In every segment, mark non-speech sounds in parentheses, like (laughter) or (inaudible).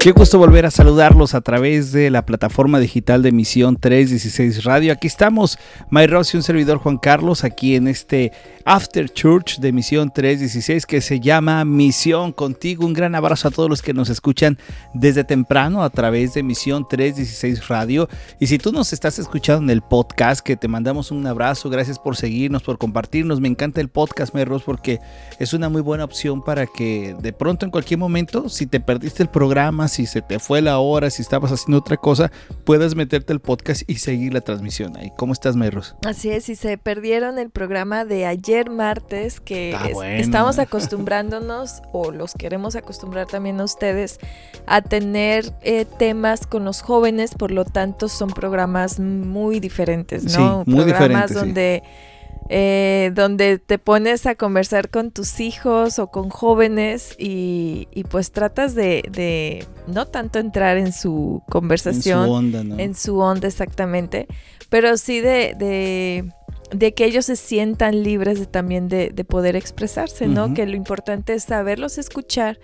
Qué gusto volver a saludarlos a través de la plataforma digital de Misión 316 Radio. Aquí estamos, May Rossi, un servidor Juan Carlos, aquí en este After Church de Misión 316 que se llama Misión Contigo. Un gran abrazo a todos los que nos escuchan desde temprano a través de Misión 316 Radio. Y si tú nos estás escuchando en el podcast, que te mandamos un abrazo, gracias por seguirnos, por compartirnos. Me encanta el podcast, May Ros, porque es una muy buena opción para que de pronto en cualquier momento, si te perdiste el programa, si se te fue la hora, si estabas haciendo otra cosa, puedas meterte el podcast y seguir la transmisión ahí. ¿Cómo estás, Mayros? Así es, si se perdieron el programa de ayer martes, que estamos acostumbrándonos, (laughs) o los queremos acostumbrar también a ustedes, a tener eh, temas con los jóvenes, por lo tanto son programas muy diferentes, ¿no? Sí, muy programas donde... Eh, donde te pones a conversar con tus hijos o con jóvenes y, pues tratas de, no tanto entrar en su conversación, en su onda, ¿no? En su onda exactamente, pero sí de, de, que ellos se sientan libres de, también de, poder expresarse, ¿no? Que lo importante es saberlos escuchar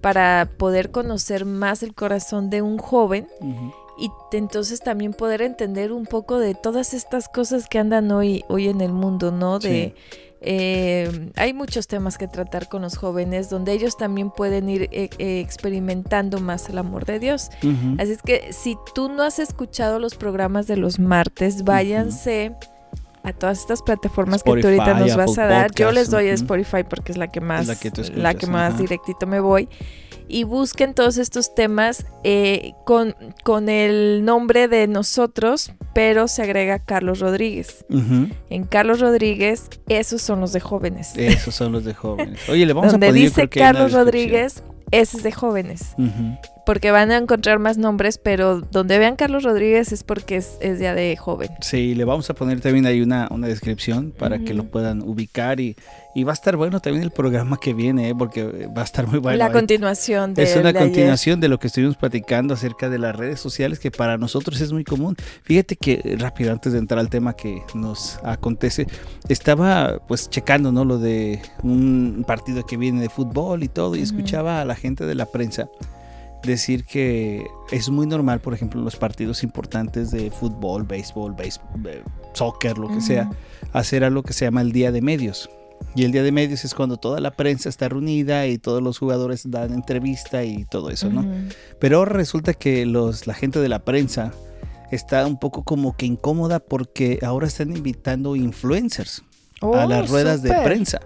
para poder conocer más el corazón de un joven y entonces también poder entender un poco de todas estas cosas que andan hoy, hoy en el mundo, ¿no? De eh, hay muchos temas que tratar con los jóvenes donde ellos también pueden ir eh, eh, experimentando más el amor de Dios. Así es que si tú no has escuchado los programas de los martes, váyanse. A todas estas plataformas que tú ahorita nos vas a dar. Yo les doy a Spotify porque es la que más, la que, más directito me voy y busquen todos estos temas eh, con, con, el nombre de nosotros, pero se agrega Carlos Rodríguez. En Carlos Rodríguez, esos son los de jóvenes. Esos son los de jóvenes. Oye, le vamos a poner, dice Carlos Rodríguez, ese es de jóvenes porque van a encontrar más nombres, pero donde vean Carlos Rodríguez es porque es, es ya de joven. Sí, le vamos a poner también ahí una, una descripción para que lo puedan ubicar y, y, va a estar bueno también el programa que viene, ¿eh? porque va a estar muy bueno. La continuación de Es una continuación de lo que estuvimos platicando acerca de las redes sociales que para nosotros es muy común. Fíjate que rápido, antes de entrar al tema que nos acontece, estaba pues checando, ¿no? Lo de un partido que viene de fútbol y todo y escuchaba a la gente de la prensa decir que es muy normal, por ejemplo, en los partidos importantes de fútbol, béisbol, béisbol soccer, lo que sea, hacer algo que se llama el día de medios. Y el día de medios es cuando toda la prensa está reunida y todos los jugadores dan entrevista y todo eso, ¿no? Pero ahora resulta que los, la gente de la prensa está un poco como que incómoda porque ahora están invitando influencers a oh, las ruedas de prensa.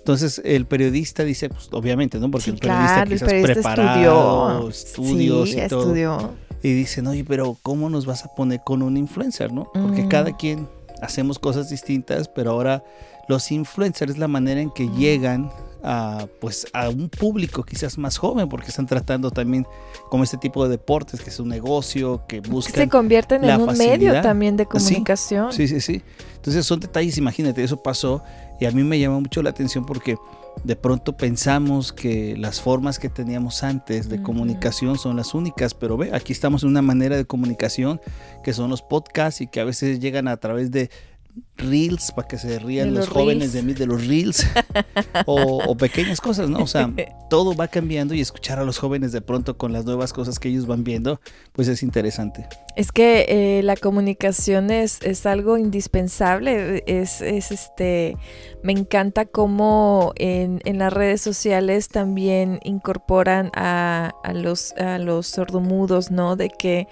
Entonces el periodista dice, pues obviamente, ¿no? Porque el periodista quizás preparado, estudios y todo. Estudió. Y dicen, oye, pero ¿cómo nos vas a poner con un influencer, no? Porque cada quien hacemos cosas distintas, pero ahora los influencers es la manera en que llegan a, pues, a un público quizás más joven, porque están tratando también como este tipo de deportes, que es un negocio, que buscan. Se convierten en un medio también de comunicación. Sí, sí, sí. Entonces son detalles, imagínate, eso pasó y a mí me llama mucho la atención porque de pronto pensamos que las formas que teníamos antes de comunicación son las únicas, pero ve, aquí estamos en una manera de comunicación que son los podcasts y que a veces llegan a través de reels para que se rían los, jóvenes de mí de los reels (laughs) o, pequeñas cosas, ¿no? O sea, (laughs) todo va cambiando y escuchar a los jóvenes de pronto con las nuevas cosas que ellos van viendo, pues es interesante. Es que eh, la comunicación es, es algo indispensable, es, es, este, me encanta cómo en, en, las redes sociales también incorporan a, a, los, a los sordomudos, ¿no? De que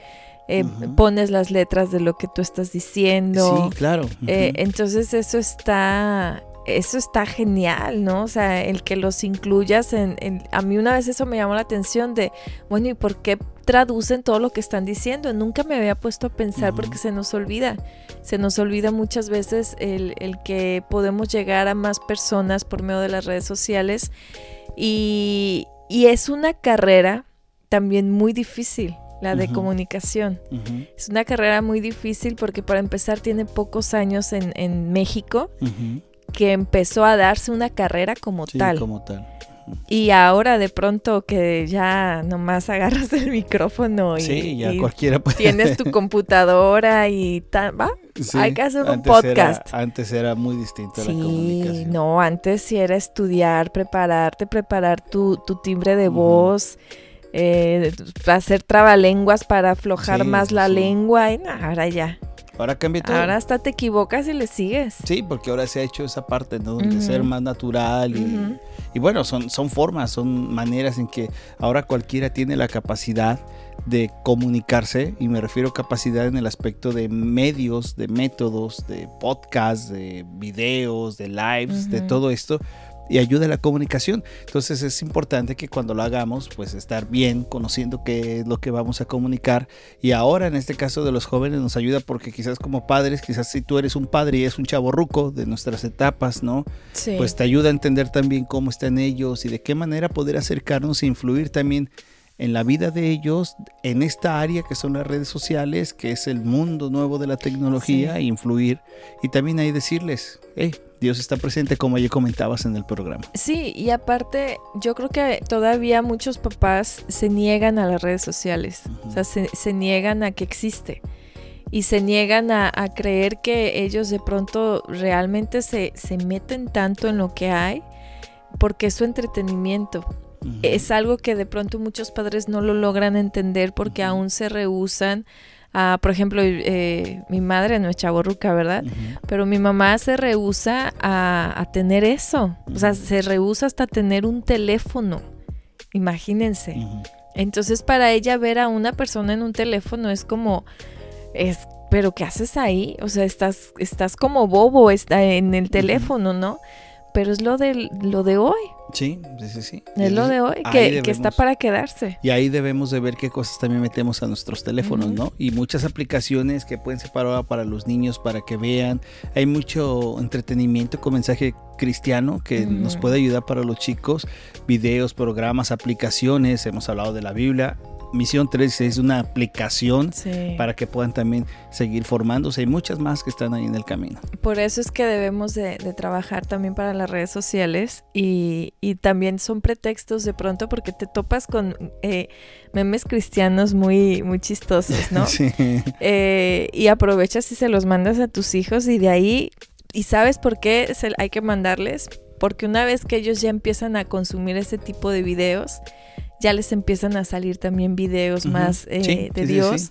eh, pones las letras de lo que tú estás diciendo. Sí, claro. Eh, entonces eso está, eso está genial, ¿no? O sea, el que los incluyas en, A mí una vez eso me llamó la atención de, bueno, ¿y por qué traducen todo lo que están diciendo? Nunca me había puesto a pensar porque se nos olvida. Se nos olvida muchas veces el, el que podemos llegar a más personas por medio de las redes sociales y, y es una carrera también muy difícil la de comunicación. Es una carrera muy difícil porque para empezar tiene pocos años en, en México que empezó a darse una carrera como sí, tal. Como tal. Y ahora de pronto que ya nomás agarras (laughs) el micrófono y, sí, ya cualquiera puede. tienes tu computadora y tal, va, hay que hacer un podcast. antes era muy distinto la comunicación. No, antes sí era estudiar, prepararte, preparar tu, tu timbre de voz eh, hacer trabalenguas para aflojar más la lengua. Y ahora ya. Ahora cambia todo. Ahora hasta te equivocas y le sigues. Sí, porque ahora se ha hecho esa parte ¿no? de ser más natural y, y, bueno, son, son formas, son maneras en que ahora cualquiera tiene la capacidad de comunicarse y me refiero a capacidad en el aspecto de medios, de métodos, de podcasts, de videos, de lives, de todo esto y ayuda a la comunicación. Entonces es importante que cuando lo hagamos, pues estar bien, conociendo qué es lo que vamos a comunicar. Y ahora en este caso de los jóvenes nos ayuda porque quizás como padres, quizás si tú eres un padre y es un chavo ruco de nuestras etapas, ¿no? Sí. Pues te ayuda a entender también cómo están ellos y de qué manera poder acercarnos e influir también en la vida de ellos en esta área que son las redes sociales, que es el mundo nuevo de la tecnología, e influir y también ahí decirles, hey, Dios está presente como ya comentabas en el programa. Sí, y aparte yo creo que todavía muchos papás se niegan a las redes sociales, o sea, se, niegan a que existe. Y se niegan a, creer que ellos de pronto realmente se, se meten tanto en lo que hay porque es su entretenimiento. Es algo que de pronto muchos padres no lo logran entender porque aún se rehusan a, por ejemplo, eh, mi madre no es chaborruca, ¿verdad? Pero mi mamá se rehúsa a, tener eso. O sea, se rehúsa hasta tener un teléfono. Imagínense. Entonces, para ella ver a una persona en un teléfono es como, es, pero ¿qué haces ahí? O sea, estás, estás como bobo está en el teléfono, ¿no? pero es lo de, lo de hoy. Sí, sí, sí. Es lo de hoy, que, está para quedarse. Y ahí debemos de ver qué cosas también metemos a nuestros teléfonos, ¿no? Y muchas aplicaciones que pueden ser para, para los niños, para que vean. Hay mucho entretenimiento con mensaje cristiano que nos puede ayudar para los chicos. Videos, programas, aplicaciones. Hemos hablado de la Biblia Misión 3 es una aplicación para que puedan también seguir formándose. Hay muchas más que están ahí en el camino. Por eso es que debemos de, trabajar también para las redes sociales y, también son pretextos de pronto porque te topas con eh, memes cristianos muy, muy chistosos, ¿no? (laughs) sí. Eh, y aprovechas y se los mandas a tus hijos y de ahí, ¿y sabes por qué hay que mandarles? Porque una vez que ellos ya empiezan a consumir ese tipo de videos, ya les empiezan a salir también videos más eh, de Dios.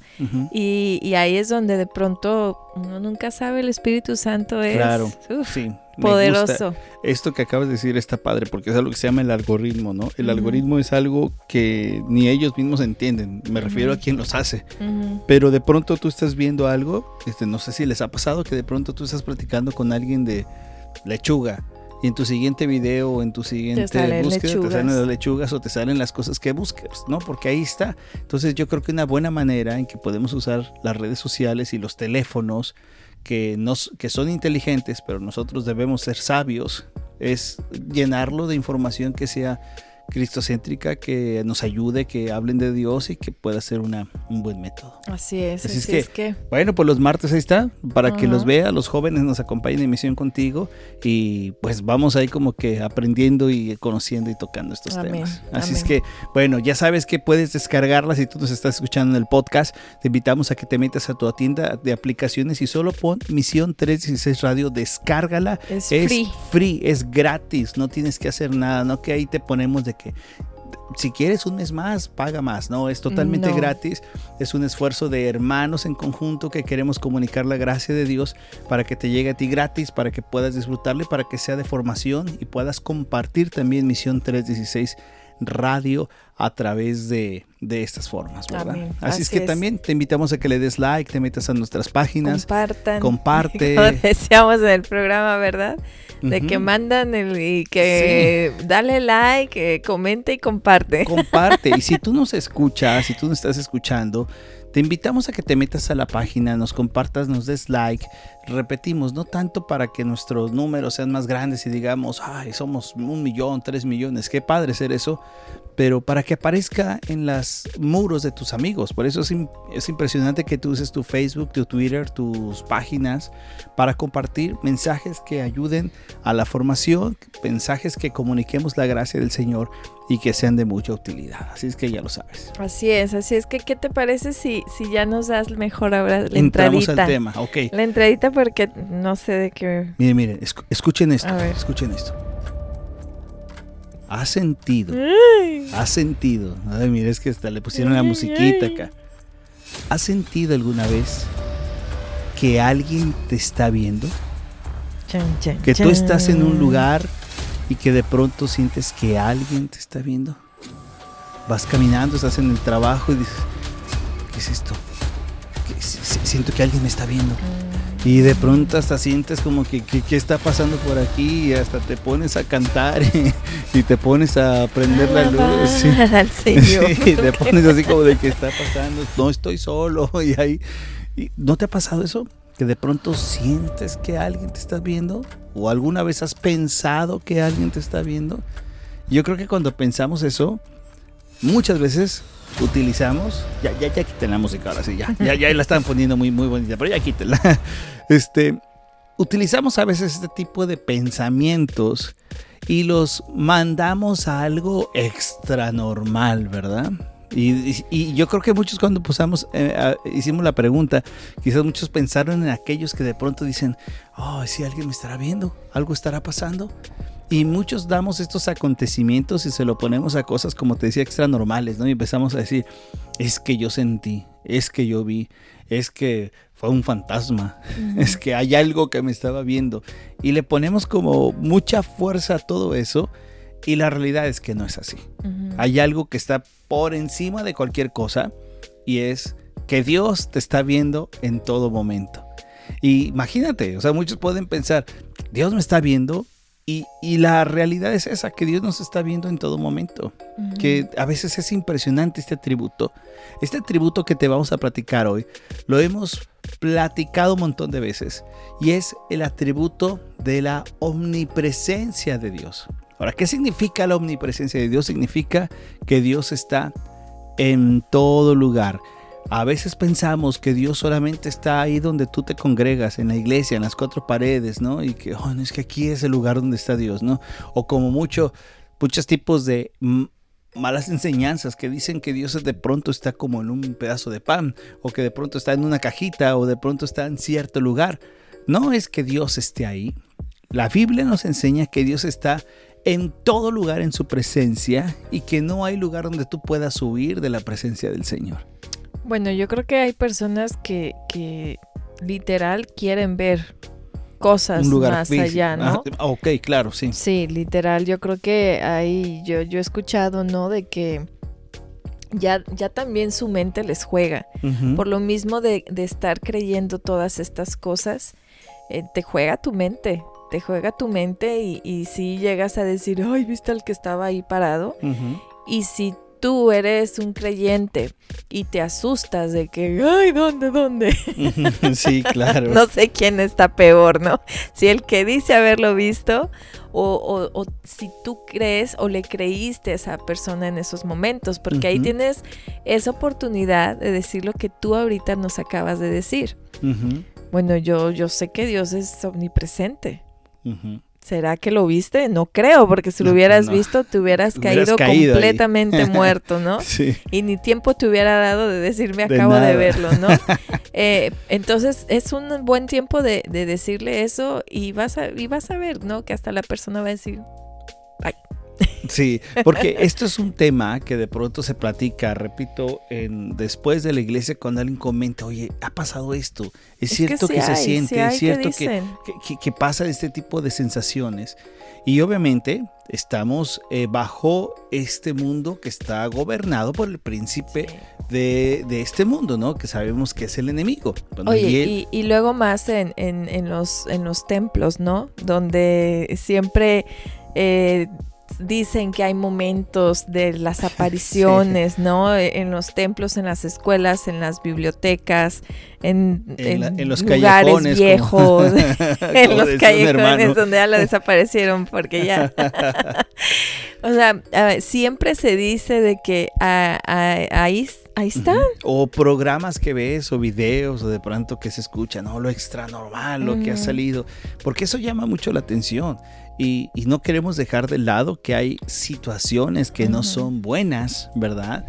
y, ahí es donde de pronto uno nunca sabe, el Espíritu Santo es claro, poderoso. Esto que acabas de decir está padre porque es algo que se llama el algoritmo, ¿no? El algoritmo es algo que ni ellos mismos entienden, me refiero a quien los hace. Pero de pronto tú estás viendo algo, este, no sé si les ha pasado que de pronto tú estás platicando con alguien de lechuga y en tu siguiente video o en tu siguiente búsqueda te salen las lechugas o te salen las cosas que busques, ¿no? Porque ahí está. Entonces yo creo que una buena manera en que podemos usar las redes sociales y los teléfonos que, nos, que son inteligentes, pero nosotros debemos ser sabios, es llenarlo de información que sea cristocéntrica que nos ayude, que hablen de Dios y que pueda ser una, un buen método. Así es. Así, es, que, bueno, pues los martes ahí está, para que los vea, los jóvenes nos acompañen en misión contigo y pues vamos ahí como que aprendiendo y conociendo y tocando estos temas. Así es que, bueno, ya sabes que puedes descargarla si tú nos estás escuchando en el podcast. Te invitamos a que te metas a tu tienda de aplicaciones y solo pon Misión 316 Radio, descárgala. Es, es free. free, es gratis, no tienes que hacer nada, no que ahí te ponemos de que si quieres un mes más, paga más, ¿no? Es totalmente gratis, es un esfuerzo de hermanos en conjunto que queremos comunicar la gracia de Dios para que te llegue a ti gratis, para que puedas disfrutarle, para que sea de formación y puedas compartir también Misión 316 Radio a través de, estas formas, ¿verdad? Así, es que también te invitamos a que le des like, te metas a nuestras páginas. Compartan. Comparte. (laughs) Como decíamos en el programa, ¿verdad? De que mandan el, y que dale like, comente y comparte. Comparte. y si (laughs) tú nos escuchas, si tú nos estás escuchando, te invitamos a que te metas a la página, nos compartas, nos des like. Repetimos, no tanto para que nuestros números sean más grandes y digamos, ay, somos un millón, tres millones, qué padre ser eso, pero para que aparezca en los muros de tus amigos. Por eso es, impresionante que tú uses tu Facebook, tu Twitter, tus páginas para compartir mensajes que ayuden a la formación, mensajes que comuniquemos la gracia del Señor y que sean de mucha utilidad. Así es que ya lo sabes. Así es, así es que ¿qué te parece si, si ya nos das mejor ahora la Entramos al tema, ok. La entradita porque no sé de qué... Miren, miren, escuchen esto, escuchen esto. ¿Has sentido? ¿Has sentido? Ay, mira, es que hasta le pusieron la musiquita acá. ¿Has sentido alguna vez que alguien te está viendo? que tú estás en un lugar y que de pronto sientes que alguien te está viendo. Vas caminando, estás en el trabajo y dices, ¿qué es esto? Siento que alguien me está viendo. Y de pronto hasta sientes como que qué está pasando por aquí y hasta te pones a cantar y, te pones a prender la luz. Sí. (laughs) (laughs) te pones así como de qué está pasando, no estoy solo (laughs) y ahí. ¿No te ha pasado eso? Que de pronto sientes que alguien te está viendo o alguna vez has pensado que alguien te está viendo. Yo creo que cuando pensamos eso, muchas veces utilizamos, ya, ya, ya quiten la música ahora sí, ya, ya, ya la están poniendo muy, muy bonita, pero ya quítenla. (laughs) Este, utilizamos a veces este tipo de pensamientos y los mandamos a algo extra normal, ¿verdad? Y, yo creo que muchos cuando pusamos, eh, hicimos la pregunta, quizás muchos pensaron en aquellos que de pronto dicen, oh, si alguien me estará viendo, algo estará pasando. Y muchos damos estos acontecimientos y se lo ponemos a cosas, como te decía, extra normales, ¿no? Y empezamos a decir, es que yo sentí, es que yo vi, es que fue un fantasma, (laughs) es que hay algo que me estaba viendo. Y le ponemos como mucha fuerza a todo eso y la realidad es que no es así. Hay algo que está por encima de cualquier cosa y es que Dios te está viendo en todo momento. Y imagínate, o sea, muchos pueden pensar, Dios me está viendo y, la realidad es esa, que Dios nos está viendo en todo momento. Que a veces es impresionante este atributo. Este atributo que te vamos a platicar hoy, lo hemos platicado un montón de veces. Y es el atributo de la omnipresencia de Dios. Ahora, ¿qué significa la omnipresencia de Dios? Significa que Dios está en todo lugar. A veces pensamos que Dios solamente está ahí donde tú te congregas, en la iglesia, en las cuatro paredes, ¿no? Y que, oh, es que aquí es el lugar donde está Dios, ¿no? O como mucho, muchos tipos de malas enseñanzas que dicen que Dios de pronto está como en un pedazo de pan, o que de pronto está en una cajita, o de pronto está en cierto lugar. No es que Dios esté ahí. La Biblia nos enseña que Dios está en todo lugar en su presencia y que no hay lugar donde tú puedas huir de la presencia del Señor. Bueno, yo creo que hay personas que, que literal quieren ver cosas más allá, ¿no? Ah, ok, claro, sí. Sí, literal, yo creo que ahí yo, yo he escuchado, ¿no? De que ya, ya también su mente les juega. Por lo mismo de, de, estar creyendo todas estas cosas, eh, te juega tu mente, te juega tu mente y, y si llegas a decir, ay, ¿viste al que estaba ahí parado? Y si tú eres un creyente y te asustas de que, ay, ¿dónde, dónde? (laughs) sí, claro. no sé quién está peor, ¿no? Si el que dice haberlo visto o, o, si tú crees o le creíste a esa persona en esos momentos, porque ahí tienes esa oportunidad de decir lo que tú ahorita nos acabas de decir. Bueno, yo, yo sé que Dios es omnipresente. ¿Será que lo viste? No creo, porque si lo hubieras visto te hubieras, caído, completamente (laughs) muerto, ¿no? Sí. Y ni tiempo te hubiera dado de decirme acabo de, verlo, ¿no? (laughs) Eh, entonces es un buen tiempo de, decirle eso y vas, a, y vas a ver, ¿no? Que hasta la persona va a decir, ay, (laughs) Sí, porque esto es un tema que de pronto se platica, repito, en, después de la iglesia cuando alguien comenta, oye, ha pasado esto, es, cierto que, se siente, es cierto que, que, pasa este tipo de sensaciones. Y obviamente estamos eh, bajo este mundo que está gobernado por el príncipe de, este mundo, ¿no? Que sabemos que es el enemigo. Oye, y, luego más en, en, los, en los templos, ¿no? Donde siempre... Eh, dicen que hay momentos de las (laughs) apariciones, ¿no? En los templos, en las escuelas, en las bibliotecas, en, los lugares viejos, en los (laughs) (laughs) callejones donde ya lo desaparecieron porque ya. o sea, siempre se dice de que ahí, ahí están. O programas que ves o videos o de pronto que se escucha, ¿no? Lo extra normal, lo que ha salido, porque eso llama mucho la atención. Y, no queremos dejar de lado que hay situaciones que no son buenas, ¿verdad?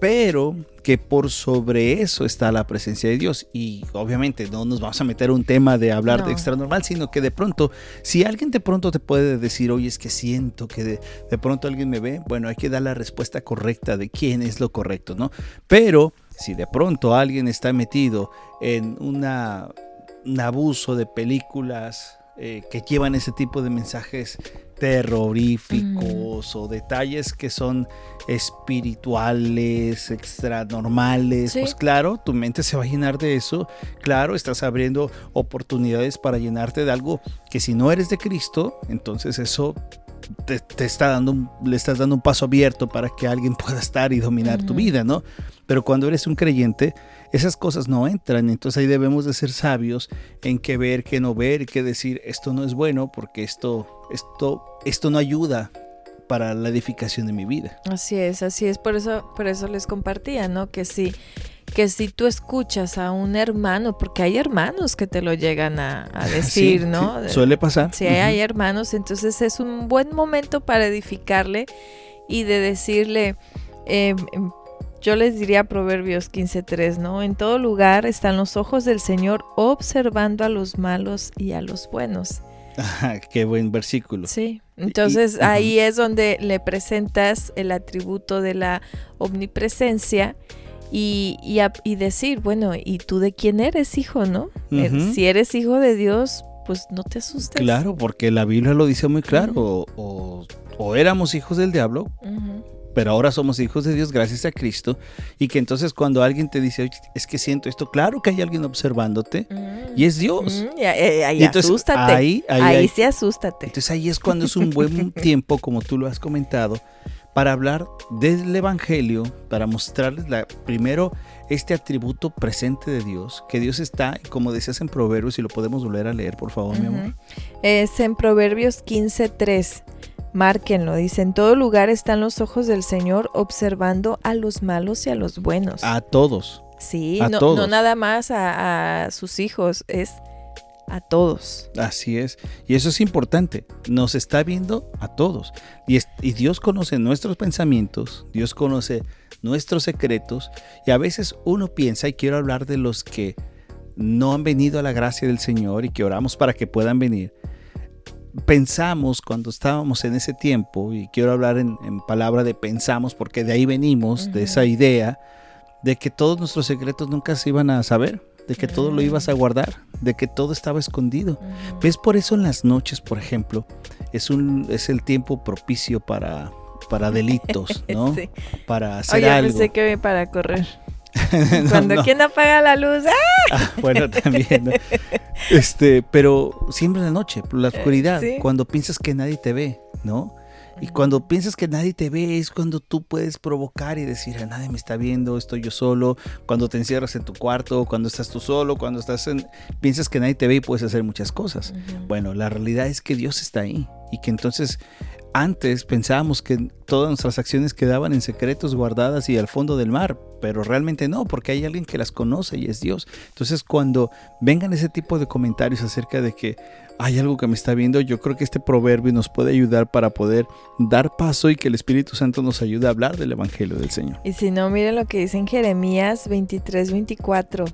pero que por sobre eso está la presencia de Dios. Y obviamente no nos vamos a meter un tema de hablar de extra normal, sino que de pronto, si alguien de pronto te puede decir, oye, es que siento que de, de pronto alguien me ve, bueno, hay que dar la respuesta correcta de quién es lo correcto, ¿no? Pero si de pronto alguien está metido en una, un abuso de películas eh, que llevan ese tipo de mensajes terroríficos o detalles que son espirituales, extranormales, pues claro, tu mente se va a llenar de eso. Claro, estás abriendo oportunidades para llenarte de algo que si no eres de Cristo, entonces eso te, está dando le estás dando un paso abierto para que alguien pueda estar y dominar tu vida, ¿no? Pero cuando eres un creyente, esas cosas no entran. Entonces ahí debemos de ser sabios en qué ver, qué no ver, qué decir, esto no es bueno porque esto, esto, esto no ayuda para la edificación de mi vida. Así es, así es, por eso, por eso les compartía, ¿no? Que si, que si tú escuchas a un hermano, porque hay hermanos que te lo llegan a, decir, ¿no? suele pasar. Si hay hermanos, entonces es un buen momento para edificarle y de decirle, eh, yo les diría Proverbios 15.3, ¿no? En todo lugar están los ojos del Señor observando a los malos y a los buenos. qué buen versículo. Sí, entonces ahí es donde le presentas el atributo de la omnipresencia y, y, decir, bueno, ¿y tú de quién eres hijo, no? Eh, si eres hijo de Dios, pues no te asustes. Claro, porque la Biblia lo dice muy claro, o, o, éramos hijos del diablo pero ahora somos hijos de Dios gracias a Cristo. Y que entonces cuando alguien te dice, es que siento esto, claro que hay alguien observándote y es Dios. y, ahí asústate. Ahí, ahí, sí asústate. Entonces ahí es cuando es un buen (laughs) tiempo, como tú lo has comentado, para hablar del Evangelio, para mostrarles la, primero este atributo presente de Dios, que Dios está, como decías en Proverbios, y lo podemos volver a leer, por favor, mi amor. Es en Proverbios 15.3. Márquenlo, dice, en todo lugar están los ojos del Señor observando a los malos y a los buenos. A todos. Sí, no, no, nada más a, sus hijos, es a todos. Así es. Y eso es importante. Nos está viendo a todos. Y, y, Dios conoce nuestros pensamientos, Dios conoce nuestros secretos. Y a veces uno piensa, y quiero hablar de los que no han venido a la gracia del Señor y que oramos para que puedan venir pensamos cuando estábamos en ese tiempo, y quiero hablar en, palabra de pensamos, porque de ahí venimos, de esa idea, de que todos nuestros secretos nunca se iban a saber, de que todo lo ibas a guardar, de que todo estaba escondido. ¿Ves? Por eso en las noches, por ejemplo, es, un, es el tiempo propicio para, para (laughs) delitos, ¿no? Para hacer Oye, algo. Pensé que para correr. (laughs) Cuando quien apaga la luz. ¡ah! Ah, (laughs) bueno, también. Este, pero siempre en la noche, la eh, oscuridad, cuando piensas que nadie te ve, ¿no? Y cuando piensas que nadie te ve es cuando tú puedes provocar y decir, a nadie me está viendo, estoy yo solo. Cuando te encierras en tu cuarto, cuando estás tú solo, cuando estás en... piensas que nadie te ve y puedes hacer muchas cosas. Bueno, la realidad es que Dios está ahí y que entonces antes pensábamos que todas nuestras acciones quedaban en secretos guardadas y al fondo del mar, pero realmente no, porque hay alguien que las conoce y es Dios. Entonces cuando vengan ese tipo de comentarios acerca de que hay algo que me está viendo, yo creo que este proverbio nos puede ayudar para poder dar paso y que el Espíritu Santo nos ayude a hablar del Evangelio del Señor. Y si no, miren lo que dice en Jeremías 23, 24.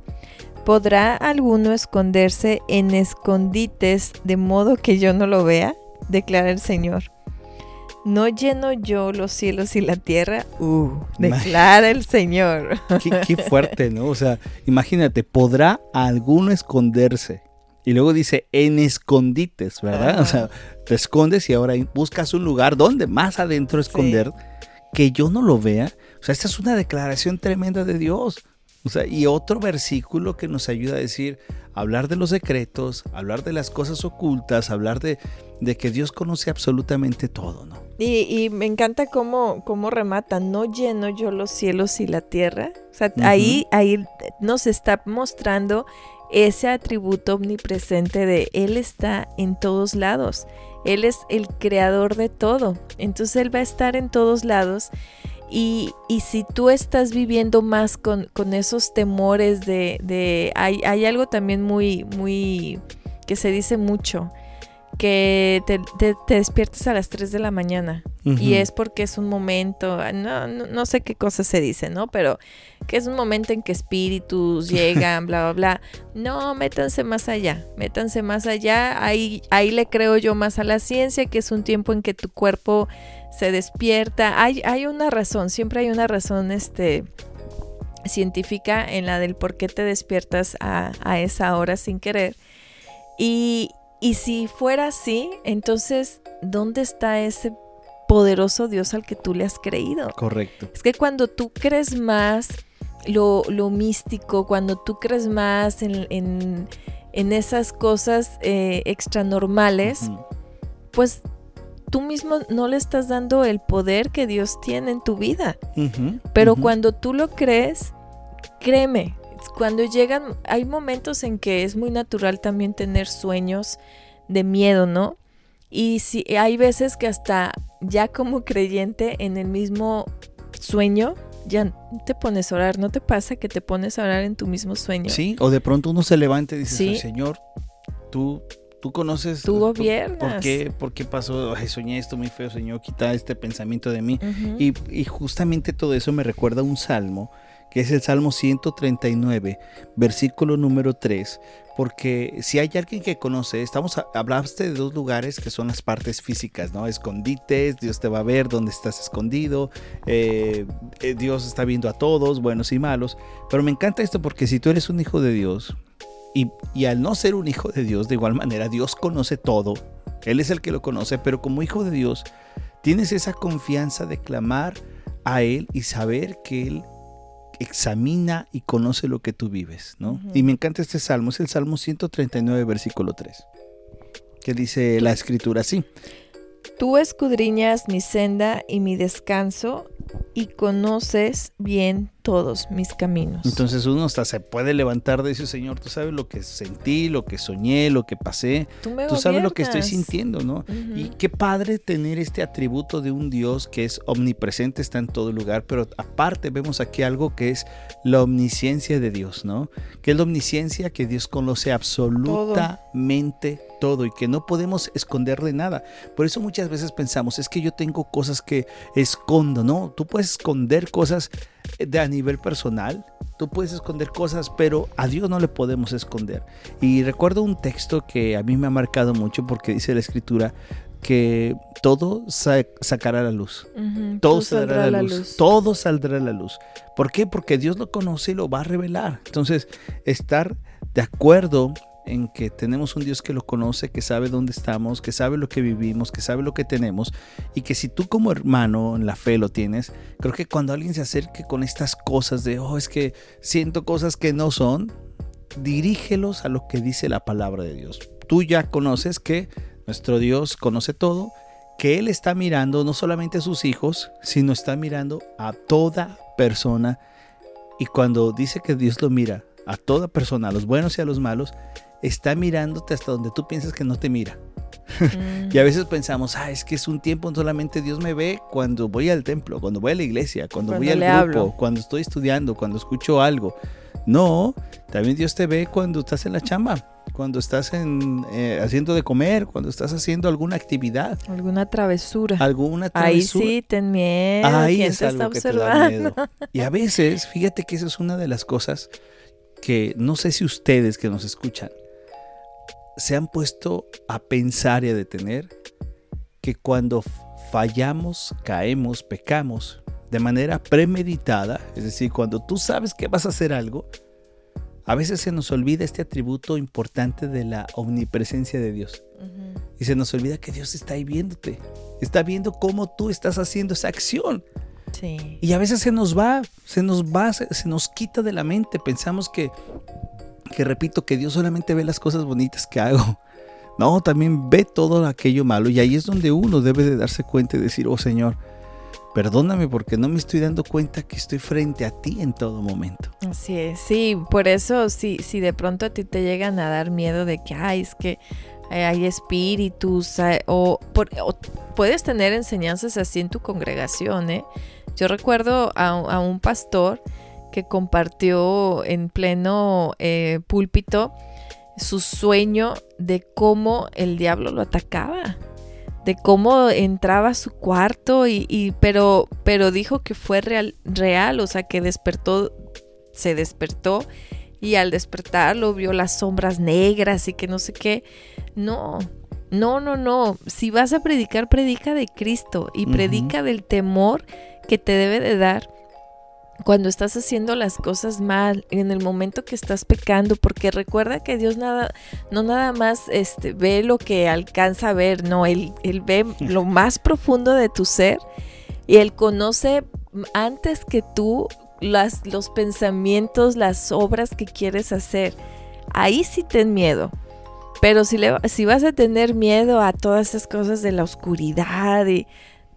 ¿Podrá alguno esconderse en escondites de modo que yo no lo vea? Declara el Señor. ¿No lleno yo los cielos y la tierra? Uh, declara el Señor. (laughs) Qué, fuerte, ¿no? O sea, imagínate, ¿podrá alguno esconderse? Y luego dice, en escondites, ¿verdad? O sea, te escondes y ahora buscas un lugar donde más adentro esconder, que yo no lo vea. O sea, esta es una declaración tremenda de Dios. O sea, y otro versículo que nos ayuda a decir, hablar de los secretos, hablar de las cosas ocultas, hablar de, de que Dios conoce absolutamente todo, ¿no? Y, me encanta cómo, cómo remata, no lleno yo los cielos y la tierra. O sea, ahí, ahí nos está mostrando ese atributo omnipresente de Él está en todos lados. Él es el creador de todo. Entonces Él va a estar en todos lados. Y, y si tú estás viviendo más con, con esos temores de... de hay, hay, algo también muy, muy... que se dice mucho que te, te, despiertes a las 3 de la mañana. Y es porque es un momento, ah, no, no, sé qué cosa se dice, ¿no? Pero que es un momento en que espíritus llegan, (laughs) bla, bla, bla. No, métanse más allá, métanse más allá. Ahí, ahí le creo yo más a la ciencia, que es un tiempo en que tu cuerpo se despierta. Hay, hay una razón, siempre hay una razón, este científica en la del por qué te despiertas a, a esa hora sin querer. Y, y si fuera así, entonces, ¿dónde está ese poderoso Dios al que tú le has creído? Correcto. Es que cuando tú crees más lo, lo místico, cuando tú crees más en, en, esas cosas eh, extranormales, pues tú mismo no le estás dando el poder que Dios tiene en tu vida. Pero cuando tú lo crees, créeme, cuando llegan, hay momentos en que es muy natural también tener sueños de miedo, ¿no? Y si hay veces que hasta ya como creyente en el mismo sueño, ya te pones a orar, ¿no te pasa que te pones a orar en tu mismo sueño? Sí, o de pronto uno se levanta y dice, Señor, tú, tú conoces... Tú gobiernas. ¿Por, qué, por qué pasó? Ay, soñé esto muy feo, Señor, quita este pensamiento de mí. y, y, justamente todo eso me recuerda a un salmo que es el Salmo 139, versículo número 3, porque si hay alguien que conoce, estamos hablaste de dos lugares que son las partes físicas, ¿no? Escondites, Dios te va a ver donde estás escondido, eh, eh, Dios está viendo a todos, buenos y malos, pero me encanta esto porque si tú eres un hijo de Dios y, y al no ser un hijo de Dios, de igual manera, Dios conoce todo, Él es el que lo conoce, pero como hijo de Dios, tienes esa confianza de clamar a Él y saber que Él examina y conoce lo que tú vives, ¿no? Y me encanta este salmo, es el Salmo 139, versículo 3, que dice la escritura así. Tú escudriñas mi senda y mi descanso y conoces bien todos mis caminos. Entonces uno hasta se puede levantar de ese Señor, tú sabes lo que sentí, lo que soñé, lo que pasé, tú, sabes lo que estoy sintiendo, ¿no? Y qué padre tener este atributo de un Dios que es omnipresente, está en todo lugar, pero aparte vemos aquí algo que es la omnisciencia de Dios, ¿no? Que es la omnisciencia que Dios conoce absolutamente todo. y que no podemos esconderle nada. Por eso muchas veces pensamos, es que yo tengo cosas que escondo, ¿no? Tú puedes esconder cosas de a nivel personal. Tú puedes esconder cosas, pero a Dios no le podemos esconder. Y recuerdo un texto que a mí me ha marcado mucho porque dice la escritura que todo sacará la luz. todo, saldrá la, luz. Todo saldrá a la luz. ¿Por qué? Porque Dios lo conoce y lo va a revelar. Entonces, estar de acuerdo en que tenemos un Dios que lo conoce, que sabe dónde estamos, que sabe lo que vivimos, que sabe lo que tenemos y que si tú como hermano en la fe lo tienes, creo que cuando alguien se acerque con estas cosas de, oh, es que siento cosas que no son, dirígelos a lo que dice la palabra de Dios. Tú ya conoces que nuestro Dios conoce todo, que Él está mirando no solamente a sus hijos, sino está mirando a toda persona. Y cuando dice que Dios lo mira a toda persona, a los buenos y a los malos, está mirándote hasta donde tú piensas que no te mira. Mm. y a veces pensamos, ah, es que es un tiempo, solamente Dios me ve cuando voy al templo, cuando voy a la iglesia, cuando, voy al grupo, cuando estoy estudiando, cuando escucho algo. No, también Dios te ve cuando estás en la chamba, cuando estás en, eh, haciendo de comer, cuando estás haciendo alguna actividad. Alguna travesura. Alguna travesura. Ahí sí, ten miedo. Ahí es algo que te da miedo. Y a veces, fíjate que esa es una de las cosas que no sé si ustedes que nos escuchan, se han puesto a pensar y a detener que cuando fallamos, caemos, pecamos de manera premeditada, es decir, cuando tú sabes que vas a hacer algo, a veces se nos olvida este atributo importante de la omnipresencia de Dios. Y se nos olvida que Dios está ahí viéndote. Está viendo cómo tú estás haciendo esa acción. Y a veces se nos va, se nos va, se nos quita de la mente. Pensamos que que repito que Dios solamente ve las cosas bonitas que hago. No, también ve todo aquello malo y ahí es donde uno debe de darse cuenta y decir, oh Señor, perdóname porque no me estoy dando cuenta que estoy frente a ti en todo momento. Así es, sí, por eso si, si de pronto a ti te llegan a dar miedo de que, ay, es que hay espíritus o, puedes tener enseñanzas así en tu congregación, ¿eh? Yo recuerdo a un pastor que compartió en pleno eh, púlpito su sueño de cómo el diablo lo atacaba, de cómo entraba a su cuarto y, pero, pero dijo que fue real, real, o sea que despertó, se despertó y al despertar lo vio las sombras negras y que no sé qué. No, no, no, no. Si vas a predicar, predica de Cristo y predica del temor que te debe de dar cuando estás haciendo las cosas mal, en el momento que estás pecando, porque recuerda que Dios nada, no nada más este, ve lo que alcanza a ver, no, él, él ve lo más profundo de tu ser y Él conoce antes que tú las, los pensamientos, las obras que quieres hacer. Ahí sí ten miedo. Pero si, le, si vas a tener miedo a todas esas cosas de la oscuridad y...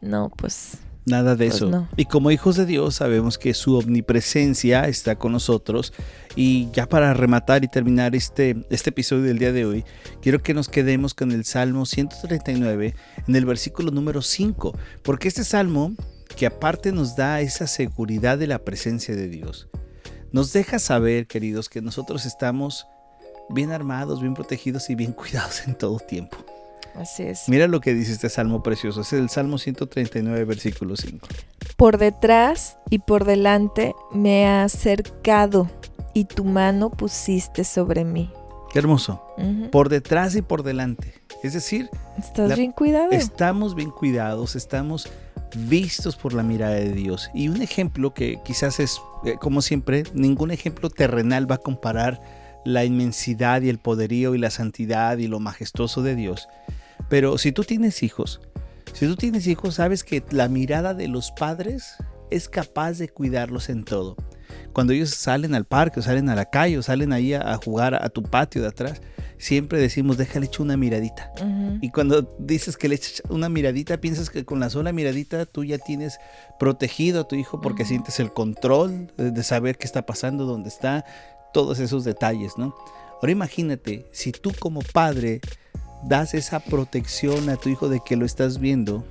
No, pues Nada de pues eso. Y como hijos de Dios sabemos que su omnipresencia está con nosotros. Y ya para rematar y terminar este, este episodio del día de hoy, quiero que nos quedemos con el Salmo 139 en el versículo número 5. Porque este salmo, que aparte nos da esa seguridad de la presencia de Dios, nos deja saber, queridos, que nosotros estamos bien armados, bien protegidos y bien cuidados en todo tiempo. Así es. Mira lo que dice este salmo precioso. Es el Salmo 139, versículo 5. Por detrás y por delante me ha acercado y tu mano pusiste sobre mí. Qué hermoso. Por detrás y por delante. Es decir, estás bien cuidado. Estamos bien cuidados, estamos vistos por la mirada de Dios. Y un ejemplo que quizás es, eh, como siempre, ningún ejemplo terrenal va a comparar la inmensidad y el poderío y la santidad y lo majestuoso de Dios. Pero si tú tienes hijos, si tú tienes hijos, sabes que la mirada de los padres es capaz de cuidarlos en todo. Cuando ellos salen al parque, o salen a la calle, o salen ahí a, jugar a, tu patio de atrás, siempre decimos, déjale echar una miradita. Y cuando dices que le echas una miradita, piensas que con la sola miradita tú ya tienes protegido a tu hijo porque sientes el control de, de saber qué está pasando, dónde está, todos esos detalles, ¿no? Ahora imagínate, si tú como padre das esa protección a tu hijo de que lo estás viendo,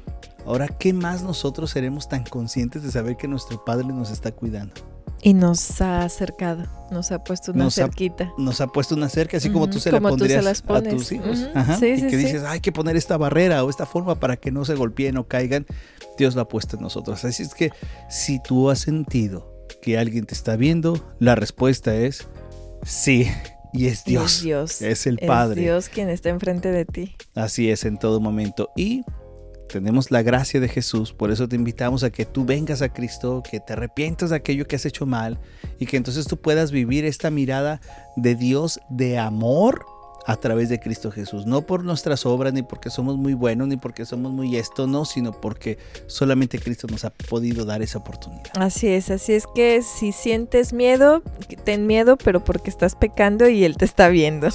ahora ¿qué más nosotros seremos tan conscientes de saber que nuestro Padre nos está cuidando? Y nos ha acercado, nos ha puesto una cerquita. nos ha puesto una cerca, así como tú se la pondrías a tus hijos. y que dices, hay que poner esta barrera o esta forma para que no se golpeen o caigan. Dios la ha puesto en nosotros. Así es que si tú has sentido que alguien te está viendo, la respuesta es sí. Y es Dios. es, el Padre. Es Dios quien está enfrente de ti. Así es en todo momento. Y tenemos la gracia de Jesús, por eso te invitamos a que tú vengas a Cristo, que te arrepientas de aquello que has hecho mal y que entonces tú puedas vivir esta mirada de Dios de amor a través de Cristo Jesús. No por nuestras obras, ni porque somos muy buenos, ni porque somos muy esto, no, sino porque solamente Cristo nos ha podido dar esa oportunidad. Así es, así es que si sientes miedo, ten miedo, pero porque estás pecando y Él te está viendo.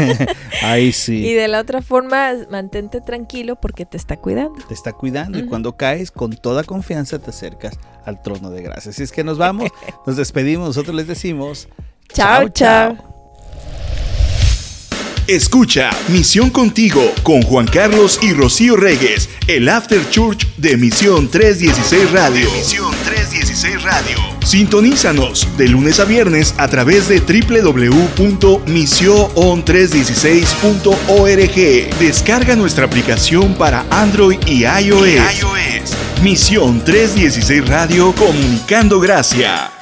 (laughs) Ahí sí. Y de la otra forma, mantente tranquilo porque te está cuidando. Te está cuidando y cuando caes, con toda confianza te acercas al trono de gracia. Así es que nos vamos, (laughs) nos despedimos, nosotros les decimos. chao. chao. Escucha Misión Contigo con Juan Carlos y Rocío Reyes, el After Church de Misión 316 Radio. Misión 316 Radio. Sintonízanos de lunes a viernes a través de www.mision316.org. Descarga nuestra aplicación para Android y iOS. Misión 316 Radio Comunicando Gracia.